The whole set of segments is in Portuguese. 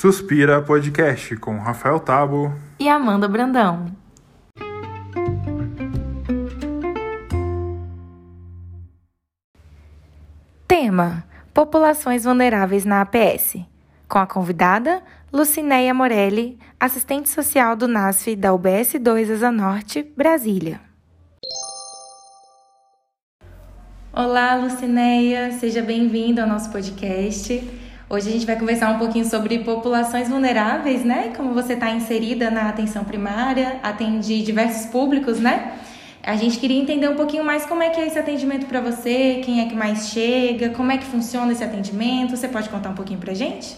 Suspira Podcast com Rafael Tabo e Amanda Brandão. Tema: Populações vulneráveis na APS. Com a convidada Lucinéia Morelli, assistente social do NASF da UBS 2 Asa Norte, Brasília. Olá, Lucinéia, seja bem-vinda ao nosso podcast. Hoje a gente vai conversar um pouquinho sobre populações vulneráveis, né? Como você está inserida na atenção primária, atende diversos públicos, né? A gente queria entender um pouquinho mais como é que é esse atendimento para você, quem é que mais chega, como é que funciona esse atendimento. Você pode contar um pouquinho para gente?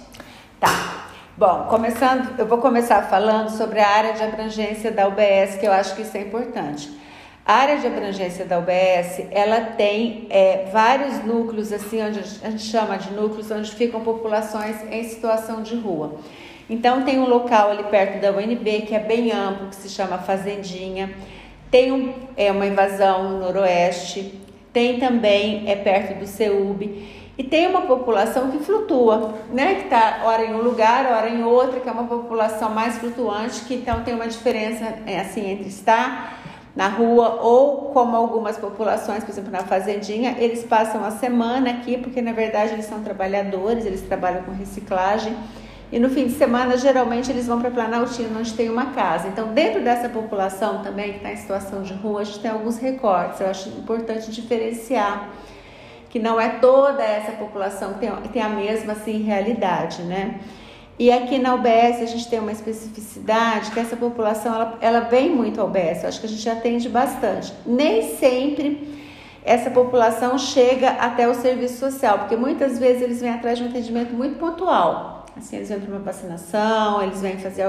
Tá. Bom, começando, eu vou começar falando sobre a área de abrangência da UBS, que eu acho que isso é importante. A área de abrangência da UBS, ela tem é, vários núcleos, assim, onde a gente chama de núcleos, onde ficam populações em situação de rua. Então, tem um local ali perto da UNB, que é bem amplo, que se chama Fazendinha. Tem um, é, uma invasão no noroeste. Tem também, é perto do CEUB. E tem uma população que flutua, né? Que está hora em um lugar, hora em outro, que é uma população mais flutuante, que então tem uma diferença é, assim entre estar na rua ou como algumas populações, por exemplo, na fazendinha, eles passam a semana aqui, porque na verdade eles são trabalhadores, eles trabalham com reciclagem. E no fim de semana, geralmente, eles vão para Planaltina, onde tem uma casa. Então, dentro dessa população também, que está em situação de rua, a gente tem alguns recortes. Eu acho importante diferenciar que não é toda essa população que tem, tem a mesma assim, realidade, né? E aqui na UBS a gente tem uma especificidade que essa população ela, ela vem muito à UBS, acho que a gente atende bastante. Nem sempre essa população chega até o serviço social, porque muitas vezes eles vêm atrás de um atendimento muito pontual. Assim, eles vêm para uma vacinação, eles vêm fazer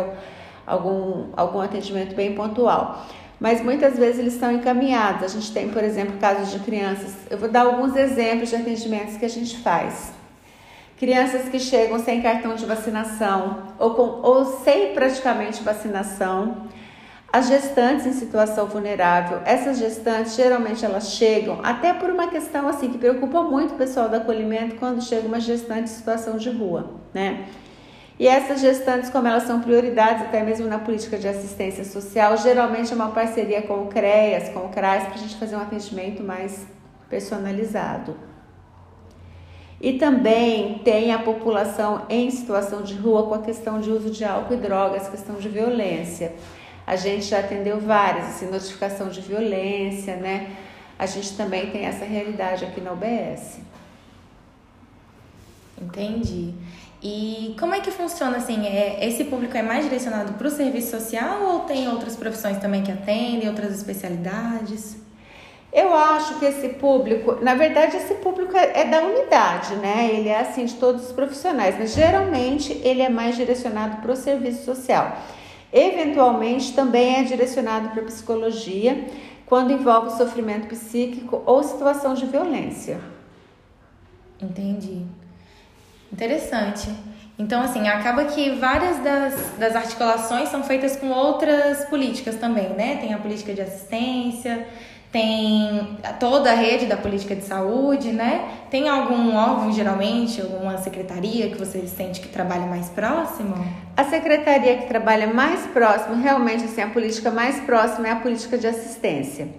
algum, algum atendimento bem pontual mas muitas vezes eles estão encaminhados. A gente tem, por exemplo, casos de crianças. Eu vou dar alguns exemplos de atendimentos que a gente faz. Crianças que chegam sem cartão de vacinação ou, com, ou sem praticamente vacinação. As gestantes em situação vulnerável, essas gestantes geralmente elas chegam até por uma questão assim que preocupa muito o pessoal do acolhimento quando chega uma gestante em situação de rua, né? E essas gestantes, como elas são prioridades até mesmo na política de assistência social, geralmente é uma parceria com o CREAS, com o CRAS, para a gente fazer um atendimento mais personalizado. E também tem a população em situação de rua com a questão de uso de álcool e drogas, questão de violência. A gente já atendeu várias, assim, notificação de violência, né? A gente também tem essa realidade aqui na UBS. Entendi. E como é que funciona assim? É, esse público é mais direcionado para o serviço social ou tem outras profissões também que atendem, outras especialidades? Eu acho que esse público, na verdade, esse público é, é, da unidade, né? Ele é assim de todos os profissionais, mas geralmente ele é mais direcionado para o serviço social. Eventualmente também é direcionado para psicologia, quando envolve sofrimento psíquico ou situação de violência. Entendi. Interessante. Então, assim, acaba que várias das, das articulações são feitas com outras políticas também, né? Tem a política de assistência, tem toda a rede da política de saúde, né? Tem algum órgão, geralmente, alguma secretaria que você sente que trabalha mais próximo? A secretaria que trabalha mais próximo, realmente, assim, a política mais próxima é a política de assistência.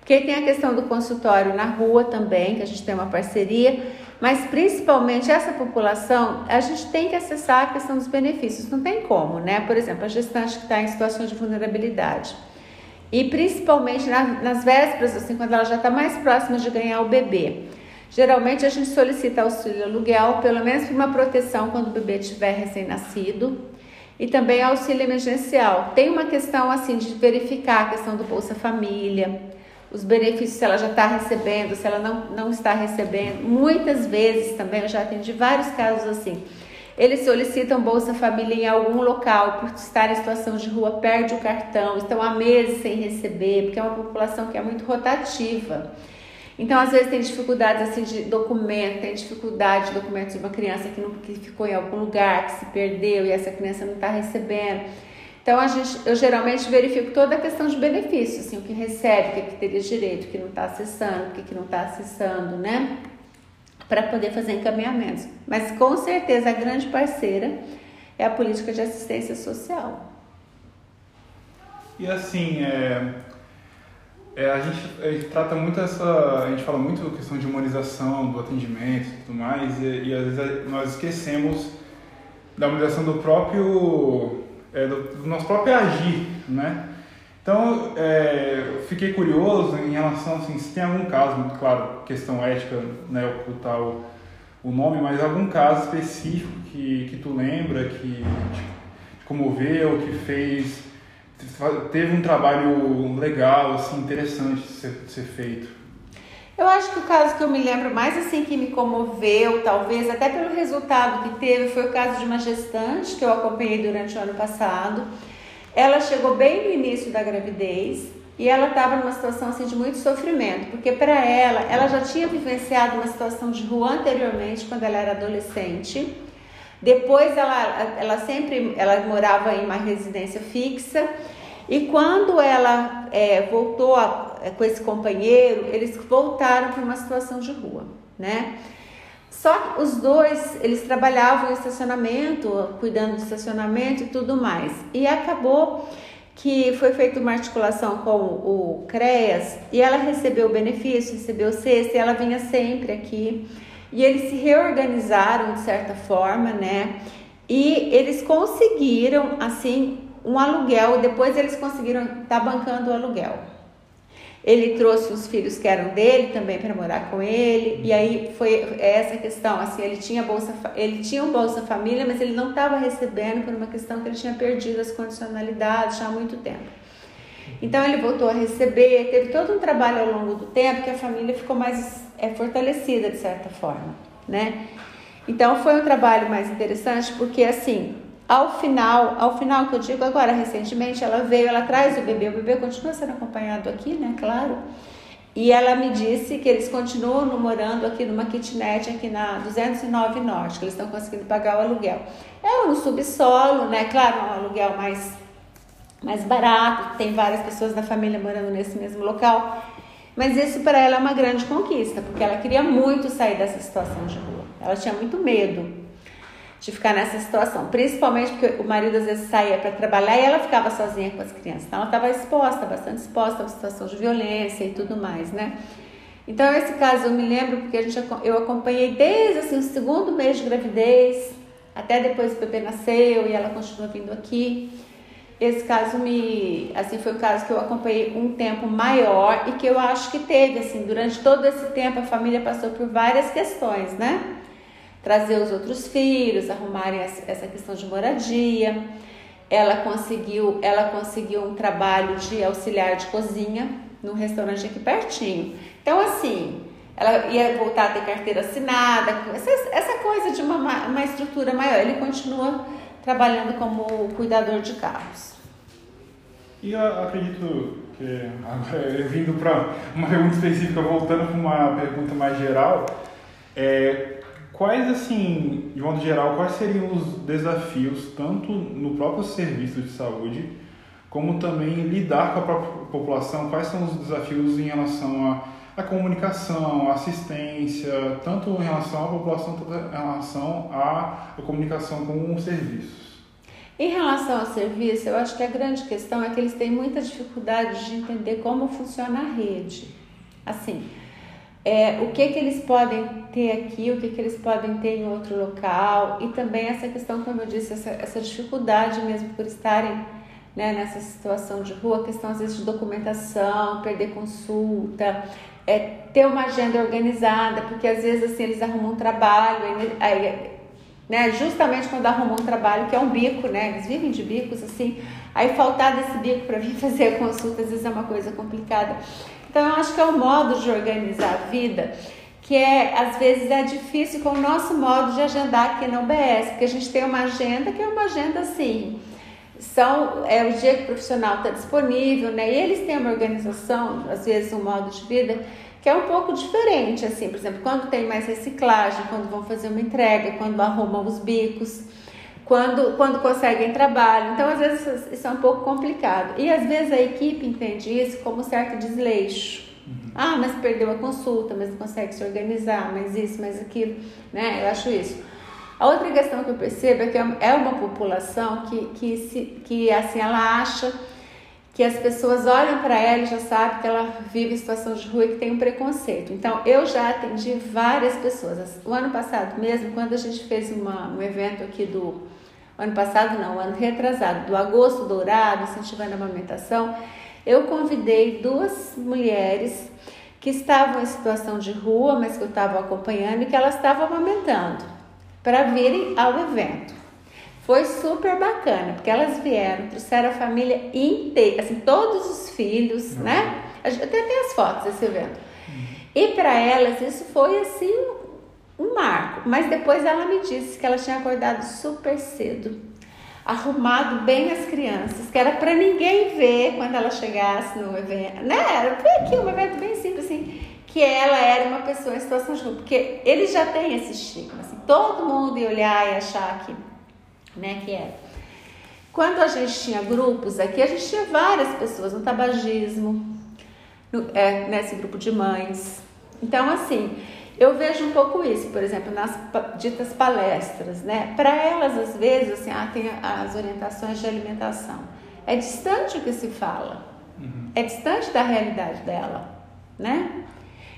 Porque tem a questão do consultório na rua também, que a gente tem uma parceria, mas principalmente essa população, a gente tem que acessar a questão dos benefícios, não tem como, né? Por exemplo, a gestante que está em situação de vulnerabilidade. E principalmente na, nas vésperas, assim, quando ela já está mais próxima de ganhar o bebê. Geralmente a gente solicita auxílio aluguel, pelo menos para uma proteção quando o bebê estiver recém-nascido. E também auxílio emergencial. Tem uma questão assim de verificar a questão do Bolsa Família os benefícios, se ela já está recebendo, se ela não, não está recebendo. Muitas vezes também, eu já atendi vários casos assim. Eles solicitam Bolsa Família em algum local, por estar em situação de rua, perde o cartão, estão há meses sem receber, porque é uma população que é muito rotativa. Então, às vezes, tem dificuldades assim, de documento, tem dificuldade de documentos de uma criança que, não, que ficou em algum lugar, que se perdeu e essa criança não está recebendo. Então, a gente, eu geralmente verifico toda a questão de benefício, assim, o que recebe, o que, que teria direito, o que não está acessando, o que, que não está acessando, né? Para poder fazer encaminhamentos. Mas com certeza a grande parceira é a política de assistência social. E assim, é, é, a, gente, a gente trata muito essa. A gente fala muito da questão de humanização do atendimento e tudo mais, e, e às vezes nós esquecemos da humanização do próprio. É, do, do, nosso próprio agir, né? Então, é, fiquei curioso em relação, assim, se tem algum caso, muito claro, questão ética, né, ocultar o, o nome, mas algum caso específico que, que tu lembra, que te comoveu, que fez teve um trabalho legal, assim, interessante de ser, de ser feito. Eu acho que o caso que eu me lembro mais assim que me comoveu, talvez até pelo resultado que teve, foi o caso de uma gestante que eu acompanhei durante o ano passado. Ela chegou bem no início da gravidez e ela estava numa situação assim de muito sofrimento, porque para ela, ela já tinha vivenciado uma situação de rua anteriormente quando ela era adolescente. Depois ela, ela sempre ela morava em uma residência fixa e quando ela é, voltou a, com esse companheiro, eles voltaram para uma situação de rua, né? Só os dois, eles trabalhavam em estacionamento, cuidando do estacionamento e tudo mais. E acabou que foi feita uma articulação com o CREAS e ela recebeu o benefício, recebeu o cesta e ela vinha sempre aqui. E eles se reorganizaram de certa forma, né? E eles conseguiram, assim, um aluguel, depois eles conseguiram estar tá bancando o aluguel. Ele trouxe os filhos que eram dele também para morar com ele, e aí foi essa questão, assim, ele tinha bolsa, ele tinha um bolsa família, mas ele não estava recebendo por uma questão que ele tinha perdido as condicionalidades já há muito tempo. Então ele voltou a receber, teve todo um trabalho ao longo do tempo que a família ficou mais é, fortalecida de certa forma, né? Então foi um trabalho mais interessante porque assim ao final, ao final que eu digo agora, recentemente ela veio, ela traz o bebê, o bebê continua sendo acompanhado aqui, né? Claro. E ela me disse que eles continuam morando aqui numa kitnet aqui na 209 Norte, que eles estão conseguindo pagar o aluguel. É um subsolo, né? Claro, um aluguel mais, mais barato, tem várias pessoas da família morando nesse mesmo local. Mas isso para ela é uma grande conquista, porque ela queria muito sair dessa situação de rua. Ela tinha muito medo de ficar nessa situação, principalmente porque o marido às vezes saía para trabalhar e ela ficava sozinha com as crianças. Então ela estava exposta, bastante exposta a situação de violência e tudo mais, né? Então esse caso eu me lembro porque a gente, eu acompanhei desde assim, o segundo mês de gravidez até depois o bebê nasceu e ela continua vindo aqui. Esse caso me, assim, foi o caso que eu acompanhei um tempo maior e que eu acho que teve, assim, durante todo esse tempo a família passou por várias questões, né? Trazer os outros filhos, arrumarem essa questão de moradia. Ela conseguiu, ela conseguiu um trabalho de auxiliar de cozinha num restaurante aqui pertinho. Então, assim, ela ia voltar a ter carteira assinada, essa, essa coisa de uma, uma estrutura maior. Ele continua trabalhando como cuidador de carros. E eu acredito que, agora, vindo para uma pergunta específica, voltando para uma pergunta mais geral, é, Quais, assim, de modo geral, quais seriam os desafios, tanto no próprio serviço de saúde, como também lidar com a própria população? Quais são os desafios em relação à, comunicação, à assistência, tanto em relação à população, quanto em relação à, à comunicação com os serviços? Em relação ao serviço, eu acho que a grande questão é que eles têm muita dificuldade de entender como funciona a rede. Assim, é, o que, que eles podem ter aqui, o que, que eles podem ter em outro local, e também essa questão, como eu disse, essa, essa dificuldade mesmo por estarem né, nessa situação de rua, questão às vezes de documentação, perder consulta, é, ter uma agenda organizada, porque às vezes assim eles arrumam um trabalho, aí, né, justamente quando arrumam um trabalho, que é um bico, né, eles vivem de bicos assim, aí faltar desse bico para vir fazer a consulta às vezes é uma coisa complicada. Então, eu acho que é um modo de organizar a vida que é, às vezes, é difícil com o nosso modo de agendar aqui na UBS, porque a gente tem uma agenda que é uma agenda assim, são, é o dia que o profissional está disponível, né? E eles têm uma organização, às vezes um modo de vida que é um pouco diferente, assim, por exemplo, quando tem mais reciclagem, quando vão fazer uma entrega, quando arrumam os bicos quando, quando conseguem trabalho. Então, às vezes, isso é um pouco complicado. E às vezes a equipe entende isso como certo desleixo. Uhum. Ah, mas perdeu a consulta, mas não consegue se organizar, mas isso, mas aquilo, né? Eu acho isso. A outra questão que eu percebo é que é uma população que, que, se, que assim, ela acha que as pessoas olham para ela e já sabem que ela vive em situação de rua e que tem um preconceito. Então, eu já atendi várias pessoas. O ano passado mesmo, quando a gente fez uma, um evento aqui do... Ano passado não, ano retrasado, do Agosto Dourado, incentivando a amamentação, eu convidei duas mulheres que estavam em situação de rua, mas que eu estava acompanhando e que elas estavam amamentando, para virem ao evento. Foi super bacana, porque elas vieram, trouxeram a família inteira, assim, todos os filhos, uhum. né? Até tem as fotos desse evento. Uhum. E para elas isso foi assim um marco. Mas depois ela me disse que ela tinha acordado super cedo, arrumado bem as crianças, que era para ninguém ver quando ela chegasse no evento, né? Foi aqui um evento bem simples assim, que ela era uma pessoa em situação de rua, porque eles já têm esse estigma, assim, todo mundo ia olhar e achar que né, que é. Quando a gente tinha grupos aqui, a gente tinha várias pessoas no tabagismo, no, é, nesse grupo de mães. Então, assim, eu vejo um pouco isso, por exemplo, nas ditas palestras, né? Para elas, às vezes, assim, ah, tem as orientações de alimentação. É distante o que se fala, uhum. é distante da realidade dela, né?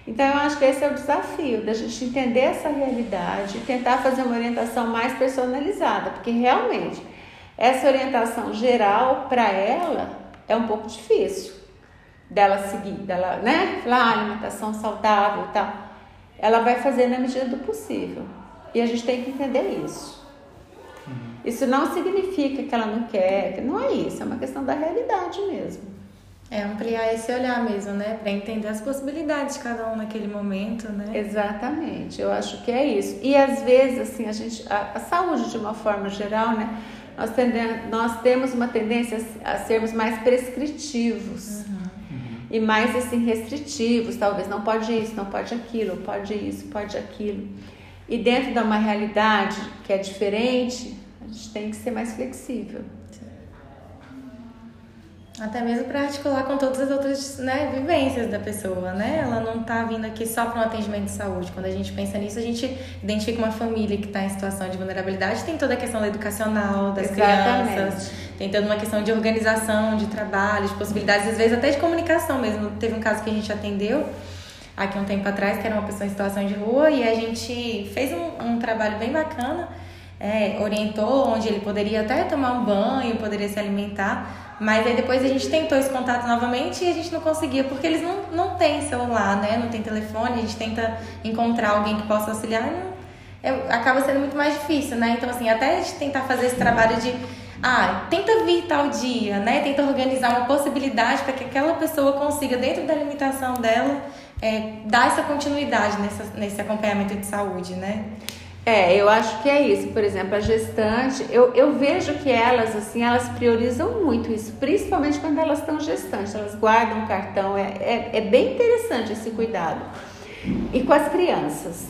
Então, eu acho que esse é o desafio, da gente entender essa realidade e tentar fazer uma orientação mais personalizada, porque realmente essa orientação geral para ela é um pouco difícil dela seguir, dela, né? Falar ah, alimentação saudável e tal. Ela vai fazer na medida do possível. E a gente tem que entender isso. Uhum. Isso não significa que ela não quer, não é isso, é uma questão da realidade mesmo. É ampliar esse olhar mesmo, né? Para entender as possibilidades de cada um naquele momento, né? Exatamente, eu acho que é isso. E às vezes, assim, a gente, a, a saúde de uma forma geral, né? Nós, tendemos, nós temos uma tendência a sermos mais prescritivos. Uhum. E mais assim restritivos, talvez não pode isso, não pode aquilo, pode isso, pode aquilo. E dentro de uma realidade que é diferente, a gente tem que ser mais flexível. Até mesmo para articular com todas as outras né, vivências da pessoa, né? Ela não está vindo aqui só para um atendimento de saúde. Quando a gente pensa nisso, a gente identifica uma família que está em situação de vulnerabilidade, tem toda a questão educacional das Exatamente. crianças, tem toda uma questão de organização, de trabalho, de possibilidades, às vezes até de comunicação mesmo. Teve um caso que a gente atendeu aqui um tempo atrás, que era uma pessoa em situação de rua, e a gente fez um, um trabalho bem bacana, é, orientou onde ele poderia até tomar um banho, poderia se alimentar mas aí depois a gente tentou esse contato novamente e a gente não conseguia, porque eles não, não têm celular, né? Não tem telefone, a gente tenta encontrar alguém que possa auxiliar e não, é, acaba sendo muito mais difícil, né? Então, assim, até a gente tentar fazer esse trabalho de ah, tenta vir tal dia, né? Tenta organizar uma possibilidade para que aquela pessoa consiga, dentro da limitação dela, é, dar essa continuidade nessa, nesse acompanhamento de saúde, né? É, eu acho que é isso. Por exemplo, a gestante, eu, eu vejo que elas, assim, elas priorizam muito isso, principalmente quando elas estão gestantes, elas guardam o cartão, é, é, é bem interessante esse cuidado. E com as crianças,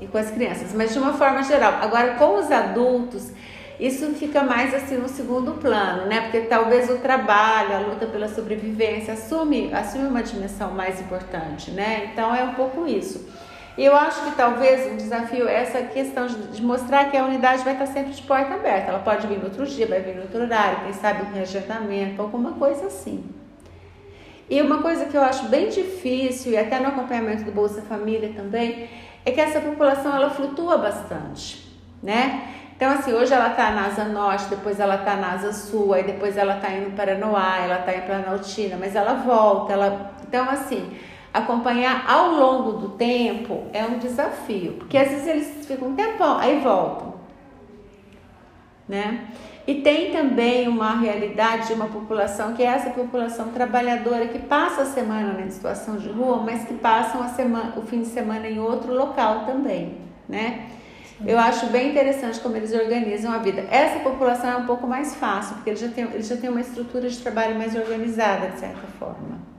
e com as crianças, mas de uma forma geral. Agora, com os adultos, isso fica mais assim no segundo plano, né? Porque talvez o trabalho, a luta pela sobrevivência assume, assume uma dimensão mais importante, né? Então é um pouco isso. Eu acho que talvez o desafio é essa questão de mostrar que a unidade vai estar sempre de porta aberta. Ela pode vir no outro dia, vai vir no outro horário, quem sabe um reagendamento, alguma coisa assim. E uma coisa que eu acho bem difícil, e até no acompanhamento do Bolsa Família também, é que essa população ela flutua bastante, né? Então, assim, hoje ela está na Asa Norte, depois ela está na Asa Sul, aí depois ela está indo para Noá, ela está indo para Nautina, mas ela volta, ela... Então, assim, acompanhar ao longo do tempo é um desafio, porque às vezes eles ficam um tempão, aí voltam, né? E tem também uma realidade de uma população que é essa população trabalhadora que passa a semana em situação de rua, mas que passam a semana, o fim de semana em outro local também, né? Eu acho bem interessante como eles organizam a vida. Essa população é um pouco mais fácil, porque eles já têm, eles já têm uma estrutura de trabalho mais organizada, de certa forma.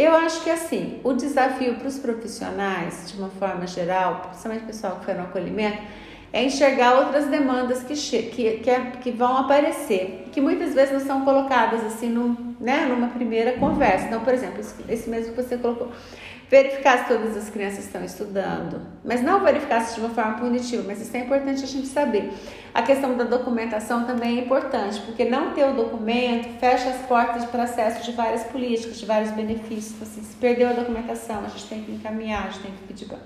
Eu acho que assim, o desafio para os profissionais, de uma forma geral, principalmente o pessoal que foi no acolhimento, é enxergar outras demandas que, que, que, é, que, vão aparecer, que muitas vezes não são colocadas assim num, né, numa primeira conversa. Então, por exemplo, esse mesmo que você colocou. Verificar se todas as crianças estão estudando, mas não verificar se de uma forma punitiva, mas isso é importante a gente saber. A questão da documentação também é importante, porque não ter o documento fecha as portas para acesso de várias políticas, de vários benefícios. Então, assim, se perdeu a documentação, a gente tem que encaminhar, a gente tem que pedir para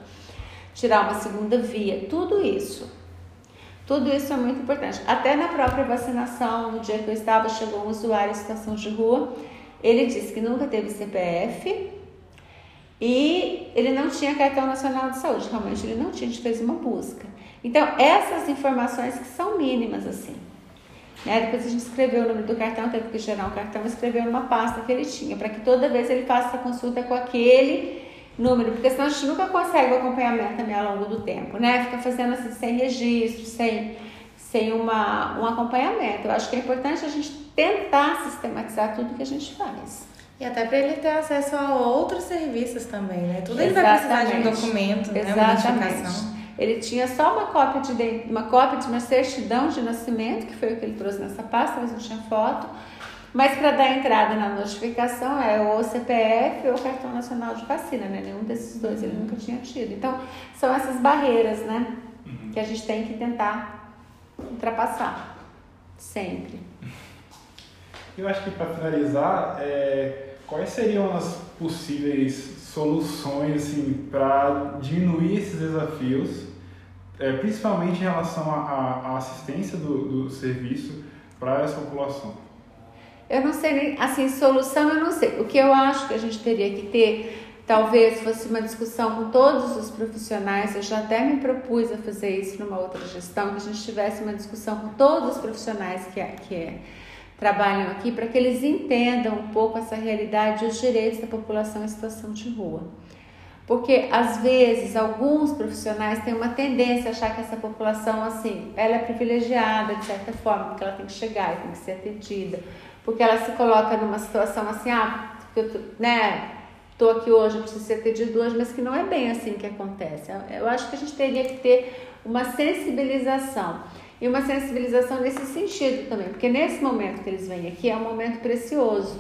tirar uma segunda via, tudo isso. Tudo isso é muito importante. Até na própria vacinação, no dia que eu estava, chegou um usuário em situação de rua, ele disse que nunca teve CPF e ele não tinha cartão nacional de saúde. Realmente ele não tinha, a gente fez uma busca. Então, essas informações que são mínimas, assim. Né? Depois a gente escreveu o número do cartão, teve que gerar um cartão, escreveu numa pasta que ele tinha, para que toda vez ele faça a consulta com aquele número, porque senão a gente nunca consegue o acompanhamento também ao longo do tempo, né? Fica fazendo assim sem registro, sem, sem uma, um acompanhamento. Eu acho que é importante a gente tentar sistematizar tudo que a gente faz. E até para ele ter acesso a outros serviços também, né? Tudo ele vai precisar de um documento, né? Exatamente. Ele tinha só uma cópia de uma cópia de uma certidão de nascimento, que foi o que ele trouxe nessa pasta, mas não tinha foto mas para dar entrada na notificação é ou CPF ou cartão nacional de vacina, né? Nenhum desses dois ele nunca tinha tido. Então, são essas barreiras, né? Uhum. Que a gente tem que tentar ultrapassar. Sempre. Eu acho que para finalizar, é, quais seriam as possíveis soluções assim, para diminuir esses desafios, é, principalmente em relação à assistência do, do serviço para essa população? Eu não sei assim, solução eu não sei. O que eu acho que a gente teria que ter, talvez fosse uma discussão com todos os profissionais, eu já até me propus a fazer isso numa outra gestão, que a gente tivesse uma discussão com todos os profissionais que, é, que é, trabalham aqui, para que eles entendam um pouco essa realidade e os direitos da população em situação de rua. Porque às vezes alguns profissionais têm uma tendência a achar que essa população assim, ela é privilegiada de certa forma, porque ela tem que chegar e tem que ser atendida porque ela se coloca numa situação assim, ah, eu tô, né, tô aqui hoje, preciso ser atendido hoje, mas que não é bem assim que acontece. Eu acho que a gente teria que ter uma sensibilização. E uma sensibilização nesse sentido também, porque nesse momento que eles vêm aqui é um momento precioso,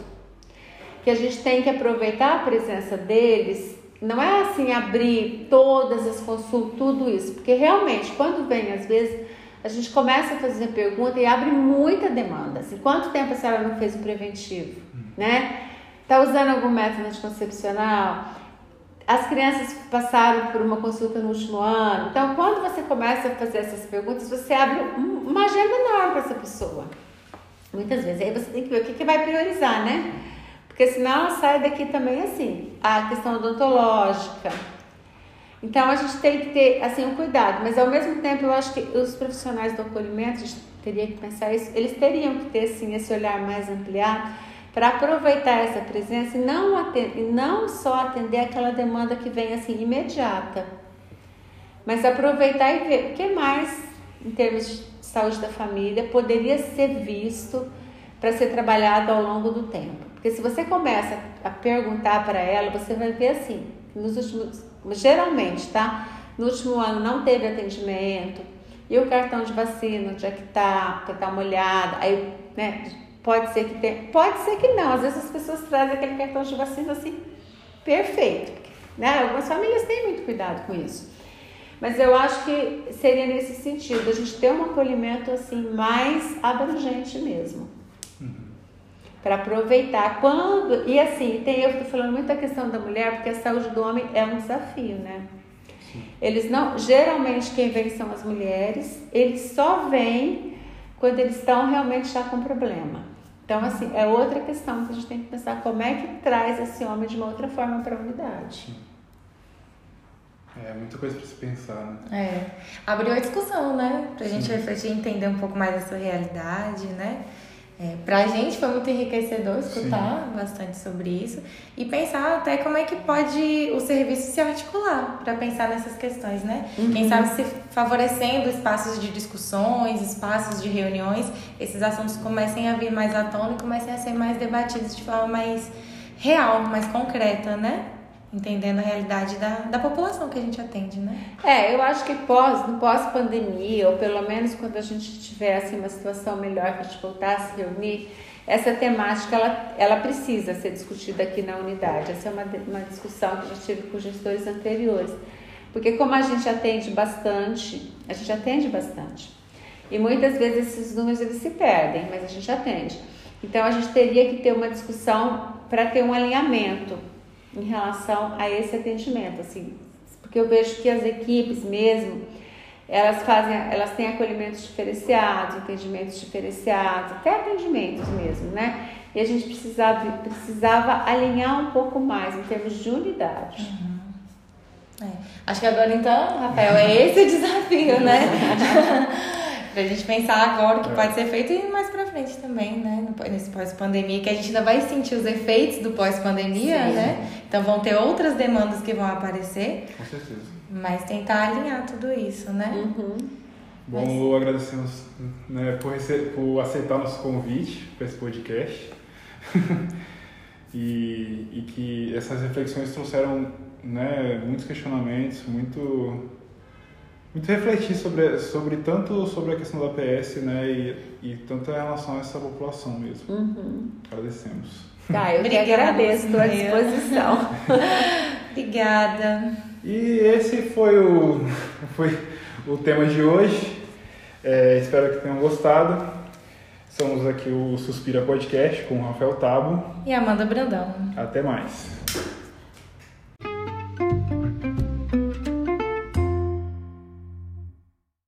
que a gente tem que aproveitar a presença deles. Não é assim abrir todas as consultas, tudo isso, porque realmente quando vem às vezes a gente começa a fazer pergunta e abre muita demanda. Assim, quanto tempo a senhora não fez o preventivo? Uhum. Né? Está usando algum método anticoncepcional? As crianças passaram por uma consulta no último ano. Então, quando você começa a fazer essas perguntas, você abre uma agenda enorme para essa pessoa. Muitas vezes. Aí você tem que ver o que, que vai priorizar, né? Porque senão sai daqui também assim. A questão odontológica, então a gente tem que ter assim um cuidado, mas ao mesmo tempo eu acho que os profissionais do acolhimento, a gente teria que pensar isso, eles teriam que ter assim esse olhar mais ampliado para aproveitar essa presença e não, atender, não só atender aquela demanda que vem assim imediata, mas aproveitar e ver o que mais em termos de saúde da família poderia ser visto para ser trabalhado ao longo do tempo. Porque se você começa a perguntar para ela, você vai ver assim, nos últimos geralmente, tá? No último ano não teve atendimento, e o cartão de vacina, onde é que tá, para dar uma olhada, aí, né, pode ser que tenha, pode ser que não, às vezes as pessoas trazem aquele cartão de vacina assim, perfeito, né? Algumas famílias têm muito cuidado com isso. Mas eu acho que seria nesse sentido, a gente ter um acolhimento assim mais abrangente mesmo para aproveitar quando e assim tem eu estou falando muito da questão da mulher porque a saúde do homem é um desafio né Sim. eles não geralmente quem vem são as mulheres eles só vêm quando eles estão realmente já com problema então assim é outra questão que a gente tem que pensar como é que traz esse homem de uma outra forma para a unidade Sim. É muita coisa para se pensar, né? É. Abriu a discussão, né? Pra gente refletir e entender um pouco mais essa realidade, né? É, para a gente foi muito enriquecedor escutar Sim. bastante sobre isso e pensar até como é que pode o serviço se articular para pensar nessas questões, né? Uhum. Quem sabe se favorecendo espaços de discussões, espaços de reuniões, esses assuntos comecem a vir mais à tona e comecem a ser mais debatidos de forma mais real, mais concreta, né? Entendendo a realidade da, da população que a gente atende, né? É, eu acho que pós, no pós-pandemia, ou pelo menos quando a gente tivesse uma situação melhor para a gente voltar a se reunir, essa temática ela, ela precisa ser discutida aqui na unidade. Essa é uma, uma discussão que eu já tive com gestores anteriores. Porque como a gente atende bastante, a gente atende bastante. E muitas vezes esses números eles se perdem, mas a gente atende. Então a gente teria que ter uma discussão para ter um alinhamento em relação a esse atendimento, assim, porque eu vejo que as equipes mesmo elas fazem, elas têm acolhimentos diferenciados, atendimentos diferenciados, até atendimentos mesmo, né? E a gente precisava, precisava alinhar um pouco mais em termos de unidade. Uhum. É. Acho que agora então, Rafael, é esse o desafio, né? pra gente pensar agora o que é. pode ser feito e mais pra frente também, né? Nesse pós-pandemia, que a gente ainda vai sentir os efeitos do pós-pandemia, né? Então vão ter outras demandas que vão aparecer. Com certeza. Mas tentar alinhar tudo isso, né? Uhum. Bom, Mas... agradecemos né, por, receber, por aceitar nosso convite para esse podcast. e, e que essas reflexões trouxeram né, muitos questionamentos, muito muito refletir sobre, sobre tanto sobre a questão da PS, né, e, e tanto em relação a essa população mesmo. Uhum. Agradecemos. Tá, eu Obrigada, que agradeço, estou à disposição. Obrigada. E esse foi o, foi o tema de hoje. É, espero que tenham gostado. Somos aqui o Suspira Podcast com o Rafael Tabo. E Amanda Brandão. Até mais.